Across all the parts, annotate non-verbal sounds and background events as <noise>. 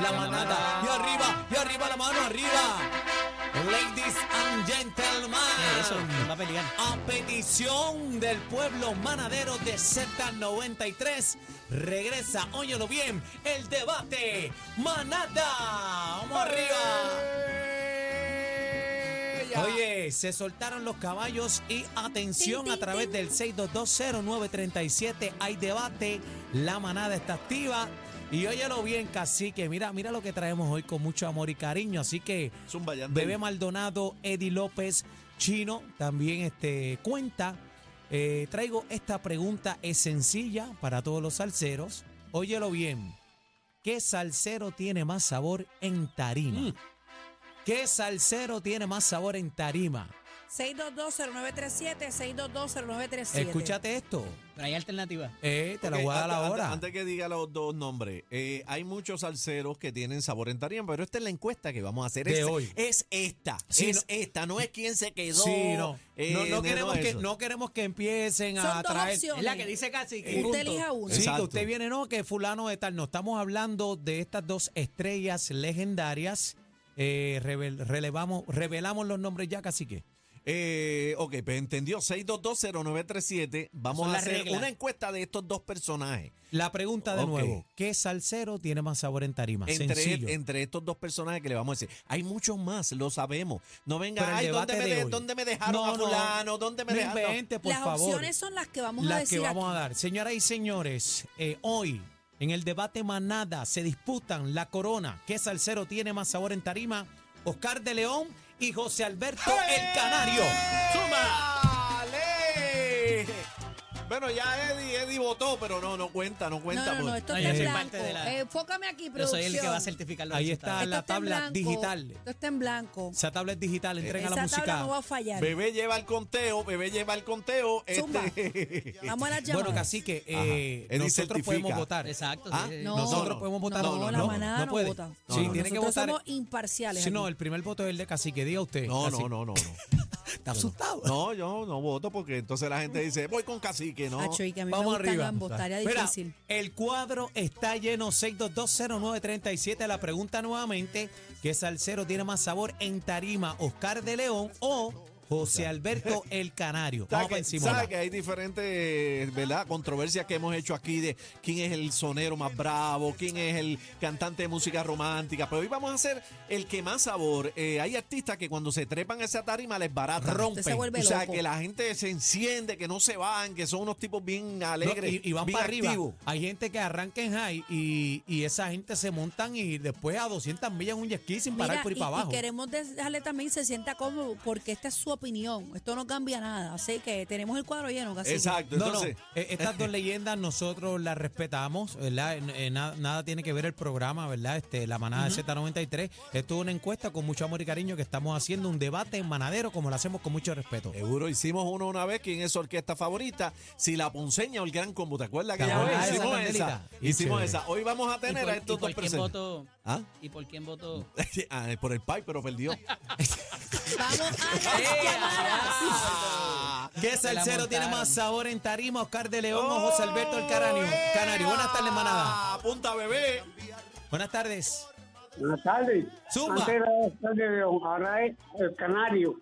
la manada. Y arriba, y arriba la mano, arriba. Ladies and gentlemen. Eso, ¿quién va a pelear? A petición del pueblo manadero de Z93, regresa, óyelo bien, el debate Manada. ¡Vamos arriba! Oye, se soltaron los caballos y atención a través del 6220937 hay debate, la manada está activa. Y óyelo bien, cacique, mira, mira lo que traemos hoy con mucho amor y cariño. Así que Zumba. Bebé Maldonado, Eddie López, Chino, también este, cuenta. Eh, traigo esta pregunta, es sencilla para todos los salseros. Óyelo bien. ¿Qué salsero tiene más sabor en tarima? ¿Qué salsero tiene más sabor en tarima? 6220937, 6220937. Escúchate esto. Pero hay alternativa. Eh, te la voy a dar antes- ahora. Antes, antes que diga los dos nombres, eh, hay muchos salseros que tienen sabor en tarima, pero esta es la encuesta que vamos a hacer. De es, hoy. es esta. Sí, es no- esta, no es quién se quedó. Sí, no. eh, no, no queremos que, no queremos que empiecen Son a dos traer. opciones. Es la que dice casi que. Usted punto. elija uno. Sí, que usted viene, no, que fulano de tal. No, estamos hablando de estas dos estrellas legendarias. Eh, revel- relevamos, revelamos los nombres ya, casi que. Eh, ok, pues entendió. 6220937. Vamos Son a las hacer reglas. una encuesta de estos dos personajes. La pregunta de Ok. nuevo, ¿qué salsero tiene más sabor en tarima? Entre, Sencillo. entre estos dos personajes que le vamos a decir. Hay muchos más, lo sabemos. No venga, Pero el ay, debate ¿dónde me, de de- hoy. ¿dónde me dejaron No, a no. fulano? ¿Dónde me No dejaron? invente, por Las favor. opciones son las que vamos a las decir que vamos a dar. Señoras y señores, eh, hoy en el debate manada se disputan la corona. ¿Qué salsero tiene más sabor en tarima? Oscar de León y José Alberto el Canario. ¡Dale! Bueno, ya Eddie, Eddie votó, pero no, no cuenta, no cuenta. No, no, no, pues. esto No, está en blanco. parte de la- Eh, enfócame aquí, Yo producción. soy el que va a certificar los Ahí resultados. está Esto la está en tabla blanco. digital. Esto está en blanco. Esa tabla es digital, entrega la Esa música. tabla no va a fallar. Bebé lleva el conteo, bebé lleva el conteo. Zumba. Este... <laughs> Vamos a las llamadas. Bueno, casi que Ajá. Eddie nosotros certifica. podemos votar. Exacto. Ah, sí. No, nosotros no, podemos votar. No, la manada no, puede. vota. Sí, No, tiene que Nosotros votar. somos imparciales. Sí, no, el primer voto es el de cacique. Diga usted. No, cacique. no, no, no, no. <laughs> Está asustado. No, yo no voto porque entonces la gente dice, voy con cacique, ¿no? Acho, y que a mí Vamos me arriba. ambos, tarea Mira, difícil. el cuadro está lleno 6220937. La pregunta nuevamente, ¿qué salsero tiene más sabor en tarima? ¿Oscar de León o José Alberto el Canario? ¿Sabe Vamos que, para encima. sabe ¿verdad? que hay diferentes, ¿verdad? Controversias que hemos hecho aquí de quién es el sonero más bravo, quién es el cantante de música romántica. Pero hoy vamos a hacer el que más sabor. Eh, hay artistas que cuando se trepan a esa tarima les baratan. Rompen. Se O sea, loco. que la gente se enciende, que no se van, que son unos tipos bien No, alegres. y, y van bien para arriba. activos. Hay gente que arranca en high y, y esa gente se montan y después a 200 millas en un jet ski sin parar Mira, por ahí y, para y abajo. queremos dejarle también se sienta cómodo porque esta es su opinión. Esto no cambia nada. Así que tenemos el cuadro lleno. Casi. Exacto. No, Entonces, no. eh, Estas dos leyendas nosotros las respetamos, ¿verdad? Eh, eh, nada, nada tiene que ver el programa, ¿verdad? Este, la manada de Z93. Esto es una encuesta con mucho amor y cariño que estamos haciendo, un debate en manadero como lo hacemos con mucho respeto. Seguro, hicimos uno una vez, ¿quién es su orquesta favorita? Si la Ponceña o el Gran Combo, ¿te acuerdas que ¿Te ya esa hicimos esa? Y Hicimos esa. Hoy vamos a ¿Y tener por, a y estos por dos quién presentes. voto? ¿Ah? ¿Y por quién voto? <laughs> Ah, por el PAI, pero perdió. <laughs> Vamos a <laughs> las llamadas. ¿Qué salsero tiene más sabor en tarima, Oscar de León o José Alberto el Canario? Canario, buenas tardes, manada. Apunta, bebé. Buenas tardes. Buenas tardes. Zumba. Antes era Oscar de León, ahora es el Canario.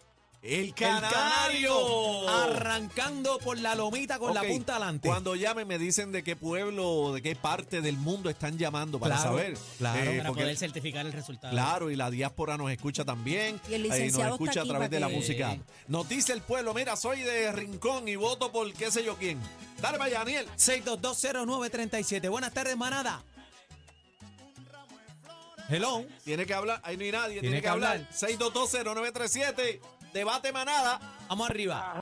El El canario. Arrancando por la lomita con la punta adelante. Cuando llamen me dicen de qué pueblo, de qué parte del mundo están llamando para Claro, saber. claro. Eh, Para porque- poder certificar el resultado. Claro, y la diáspora nos escucha también. Y el eh, nos licenciado escucha está a través de la música. Nos dice el pueblo, mira, soy de Rincón y voto por qué sé yo quién. Dale para allá, Daniel. 6220937. Buenas tardes, manada. Hello. Tiene que hablar, ahí no hay nadie, tiene, Tiene que, que hablar. hablar. 6220937, debate manada. Vamos arriba.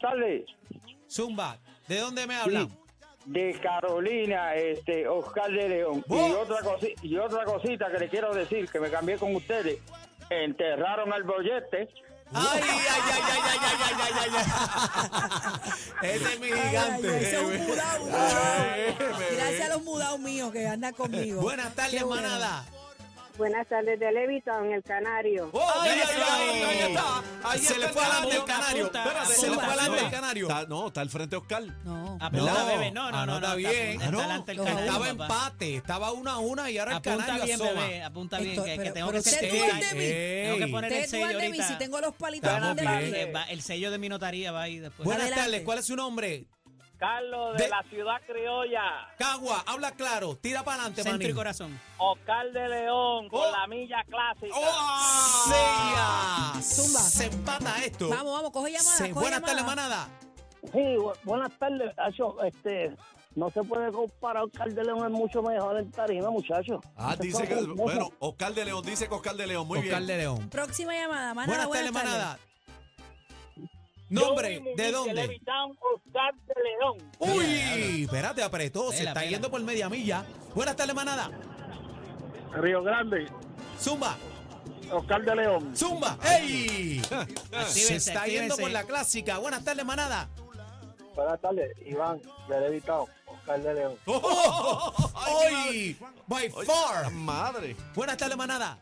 Tardes. Zumba. ¿De dónde me hablan? De Carolina, este, Oscar de León. Y otra, cosi- y otra cosita que le quiero decir, que me cambié con ustedes. Enterraron al bollete. Ay, ay, ay, ay, ay, ay, ay, ay, ay. <laughs> Ese es mi Ay, ay, gigante. ay, ese es un mudao, mudao. Gracias a los mudados míos que andan conmigo. Buenas tardes, manada. Buenas tardes de Levitown, el Canario. ¡Oh, Eso. ay, ahí está! Ahí Se está le el fue adelante el canario. Apunta, se le apunta. fue adelante el canario. Está- no, está al frente Oscar. No. Apunta, No, bebé. No, no, ah, no. no, está bien. Está no. adelante el Los canario, Estaba empate, estaba una a una y ahora el Apunta canario bien, asoma. bebé. Apunta bien, que, tengo que ser-. Tengo que poner el sello ahorita. si tengo los palitos bien. Eh, El sello de mi notaría va ahí después. Buenas tardes, ¿cuál es su nombre? Carlos De- de la ciudad criolla, Cagua, habla claro, tira para adelante, Centro y manín. corazón. Oscar de León, con Oh. la milla clásica. ¡Sea! Zumba. Se empata esto. Vamos, vamos, coge llamada. Se- coge Buenas tardes, manada. Sí, bu- buenas tardes, Acho. Este, no se puede comparar. Oscar de León es mucho mejor en tarima, muchachos. Ah, dice que, bueno, Oscar de León, dice que Oscar de León, muy Oscar bien. de León. Próxima llamada, manada. Buenas tardes, manada. Nombre, ¿de dónde? Levitown, Oscar de León. Uy, espérate, apretó, se está pela. yendo por media milla. Buenas tardes, manada. Río Grande, Zumba, Oscar de León. zumba. ¡Ey! Se está yendo por la clásica. Buenas tardes, manada. Buenas tardes, Iván, de Levitown, Oscar de León. Hoy, by far. Madre. Buenas tardes, manada.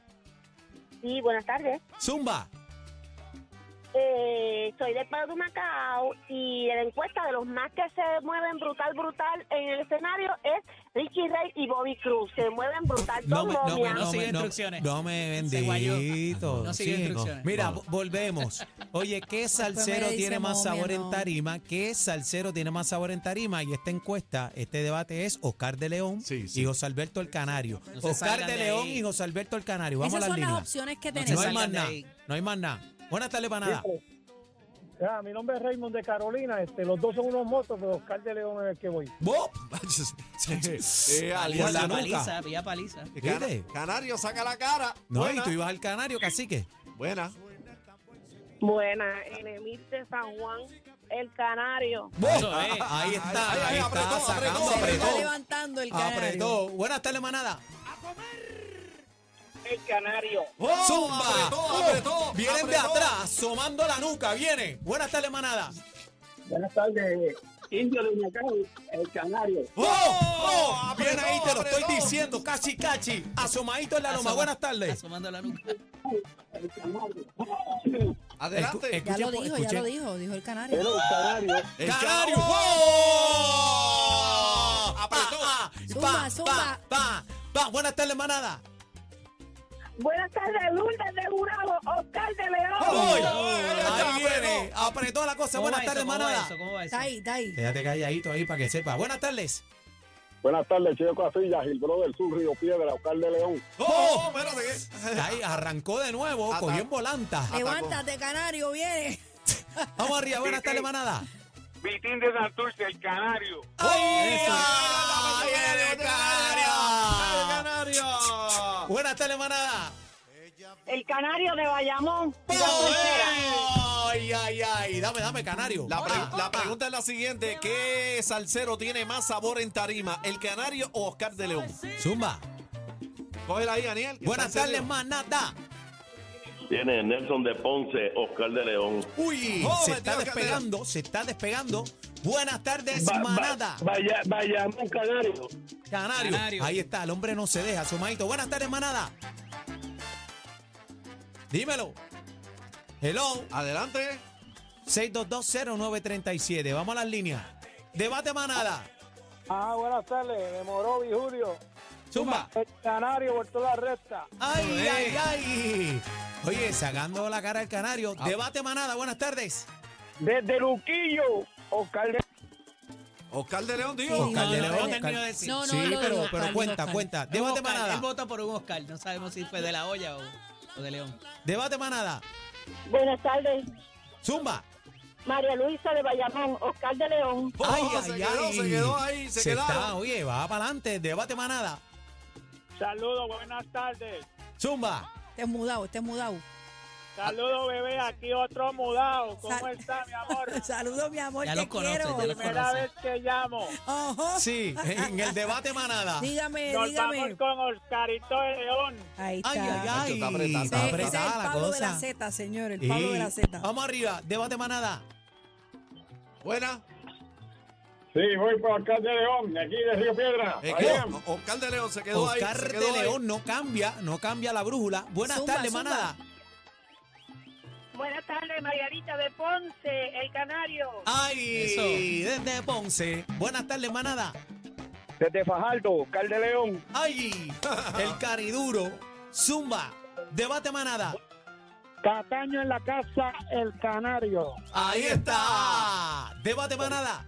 Sí, buenas tardes. Zumba. Eh, soy de Pedro Macao y la encuesta de los más que se mueven brutal, brutal en el escenario es Richie Ray y Bobby Cruz. Se mueven brutal. No Son me, no no No me, sigue no- instrucciones. no me bendito. No sigue Sí. instrucciones. Mira, volvemos. Oye, ¿qué <laughs> salsero tiene más momia, sabor en tarima? ¿Qué salsero tiene más sabor en tarima? Y esta encuesta, este debate es Oscar de León Sí, sí. y José Alberto el Canario. Oscar de, de León y José Alberto el Canario. Vamos Esas a las son las opciones que No se No tenemos. hay más nada. No hay más nada. Buenas tardes, panada. Ah, mi nombre es Raymond de Carolina. Este, los dos son unos motos, pero Oscar de León es el que voy. ¡Bo! <laughs> Eh, alianza la Paliza, nuca. paliza. Canario, saca la cara. No, y Buena. tú ibas al Canario, cacique. Buena. Buena, Enemir de San Juan, el Canario. Eso es. Ahí está, Ahí, ahí, ahí apretó, está, sacando, apretó, Se está apretó. levantando el canario. Apretó. Buenas tardes, manada. El Canario. Zumba. apretó, Oh, apretó, Vienen de atrás, asomando la nuca. Viene. Buenas tardes, manada. Buenas tardes, Indio de Macao, el Canario. ¡Oh! ¡Oh! Viene ahí, te lo estoy diciendo. Cachi, cachi. Asomadito en la loma. Asoma- Buenas tardes. Asomando la nuca. Adelante. Escu- Ya escuche, lo dijo, ya lo dijo, dijo el canario. el Canario. El ¡Canario! Canario. ¡Oh! Apretó. Pa, pa, Zumba, pa, zumba. pa, pa. Buenas tardes, manada. Buenas tardes, Lourdes de Jurado, Oscar de León. Está, Ahí viene. apretó. La cosa. ¿Cómo Buenas va eso? tardes, ¿Cómo va manada. eso? ¿Cómo va eso? Está ahí, está ahí. Quédate calladito ahí para que sepa. Buenas tardes. Buenas tardes, Chico Casillas, el bro del sur, Río Piedra, Oscar de León. ¡Oh! Espérate. Está ahí, arrancó de nuevo, Ata- cogió en volanta. Levántate, canario, viene. <laughs> Vamos arriba, buenas tardes, manada. Vitín de Santurce, el Canario. ¡Ay! ¡Ay, el canario! Buenas tardes, manada. El Canario de Bayamón. ¡Ay, ay, ay! Dame, dame, canario. La, pre- la pregunta es la siguiente: ¿Qué salsero tiene más sabor en tarima, el Canario o Oscar de León? Zumba. Cógela ahí, Daniel. que Buenas está en tardes, serio. manada. Tiene Nelson de Ponce, Oscar de León. Uy, Oh, se está despegando, se está despegando. Buenas tardes, Ba- ba- manada. Vaya, Bayamón Canario. Canario. Canario. Ahí está, el hombre no se deja, sumadito. Buenas tardes, manada. Dímelo. Hello. Adelante. 6220937. Vamos a las líneas. Debate manada. Ah, buenas tardes, de Morovi Julio. Zumba. El Canario por toda la recta. Ay, Oye. ay, ay. Oye, sacando la cara del canario. Ah. Debate manada, buenas tardes. Desde Luquillo, Oscar de Oscar de León, digo. Sí, Oscar de León. no decir. No, no, sí, pero, pero cuenta, cuenta. Debate manada. Él vota por un Oscar. No sabemos si fue de la olla o, o de León. Debate manada. Buenas tardes, Zumba. María Luisa de Bayamón, Oscar de León. Oh, ay, se ay, quedó, ay. se quedó ahí, se, quedaron. está, oye, va para adelante. Debate manada. Saludos, buenas tardes. Zumba. Este mudado, este mudado. Saludos, bebé. Aquí otro mudado. ¿Cómo Sal- está, mi amor? <laughs> Saludos, mi amor, Ya te los conoces, quiero. ya los conoces. que llamo. Ajá. Sí, en el debate manada. Dígame, dígame. con Oscarito de León. Ahí está. Ay, ay, ay. Está apretada, Está Ese- ese es apretada el la Pablo de la. Z, señor, el Sí. Pablo de la Z. Vamos arriba, debate manada. Buena. Sí, voy por Alcalde León, de aquí de Río Piedra. Oscar de León se quedó ahí. Oscar de ahí. León no cambia, no cambia la brújula. Buenas Zumba, tardes, zumba. manada. Buenas tardes, Margarita de Ponce, el Canario. Ay, desde Ponce. Buenas tardes, manada. Desde Fajardo, Alcalde León. Ay, el cariduro. Zumba. Debate manada. Cataño en la casa, el canario. Ahí está. Debate manada.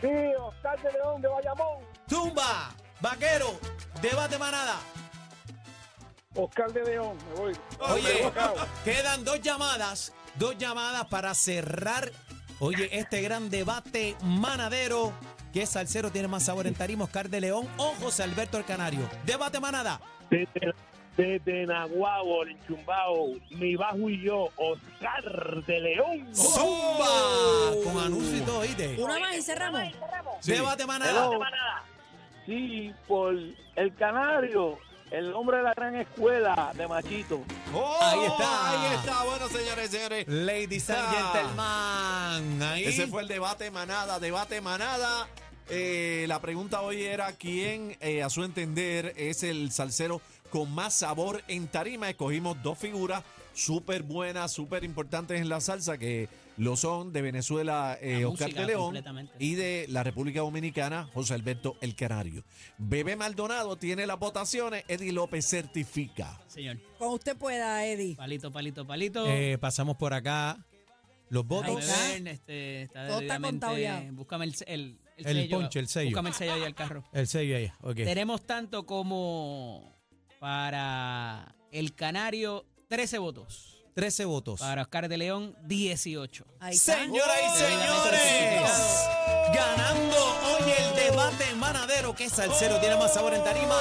Sí, Oscar de León de Bayamón. Zumba. Vaquero. Debate manada. Oscar de León, me voy. Oye, quedan dos llamadas. Dos llamadas para cerrar. Oye, este gran debate manadero. ¿Qué salsero tiene más sabor en tarima? Oscar de León o José Alberto el Canario. Debate manada. Desde, desde Nahuabo, el Chumbao, mi bajo y yo, Oscar de León. ¡Zumba! Con anuncio y todo, ¿oíste? Una más y cerramos. Debate manada. Hello. Sí, por el canario, el hombre de la gran escuela de Machito. Oh, Ahí está. Ahí está. Bueno, señores y señores. Ladies and gentlemen. Ahí. Ese fue el debate manada, debate manada. Eh, la pregunta hoy era quién, eh, a su entender, es el salsero con más sabor en tarima. Escogimos dos figuras súper buenas, súper importantes en la salsa, que lo son de Venezuela, eh, Oscar música de León, y de la República Dominicana, José Alberto El Canario. Bebé Maldonado tiene las votaciones, Eddie López certifica. Señor. Cuando usted pueda, Eddie. Palito, palito, palito. Eh, pasamos por acá. Los votos. este, está Todo está contado ya. Búscame el, el, el El sello. ponche, el sello. Búscame el sello ahí al carro. El sello ahí. Ok. Tenemos tanto como para el Canario, 13 votos. 13 votos. Para Oscar de León, 18. Ahí está. Señoras y Oh. señores, ganando hoy el debate manadero que salsero tiene más sabor en tarima,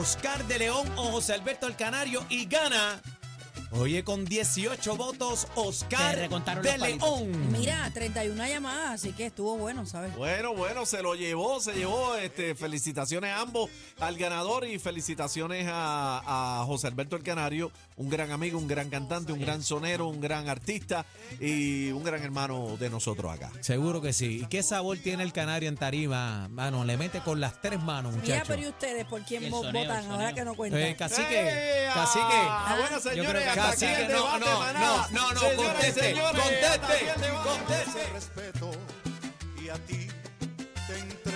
Oscar de León o José Alberto el Canario y gana. Oye, con 18 votos, Oscar de. León. Mira, 31 llamadas, así que estuvo bueno, ¿sabes? Bueno, bueno, se lo llevó, se llevó. Este, felicitaciones a ambos, al ganador y felicitaciones a, a José Alberto el Canario, un gran amigo, un gran cantante, un gran sonero, un gran artista y un gran hermano de nosotros acá. Seguro que sí. ¿Y qué sabor tiene el Canario en tarima? Mano, le mete con las tres manos, Mira, muchachos. pero ¿y ustedes por quién soneo, votan ahora que no cuentan? Eh, cacique, cacique. Ah, bueno, Yo señores, que no, no, no, no, no, conteste, conteste, conteste. respeto y a ti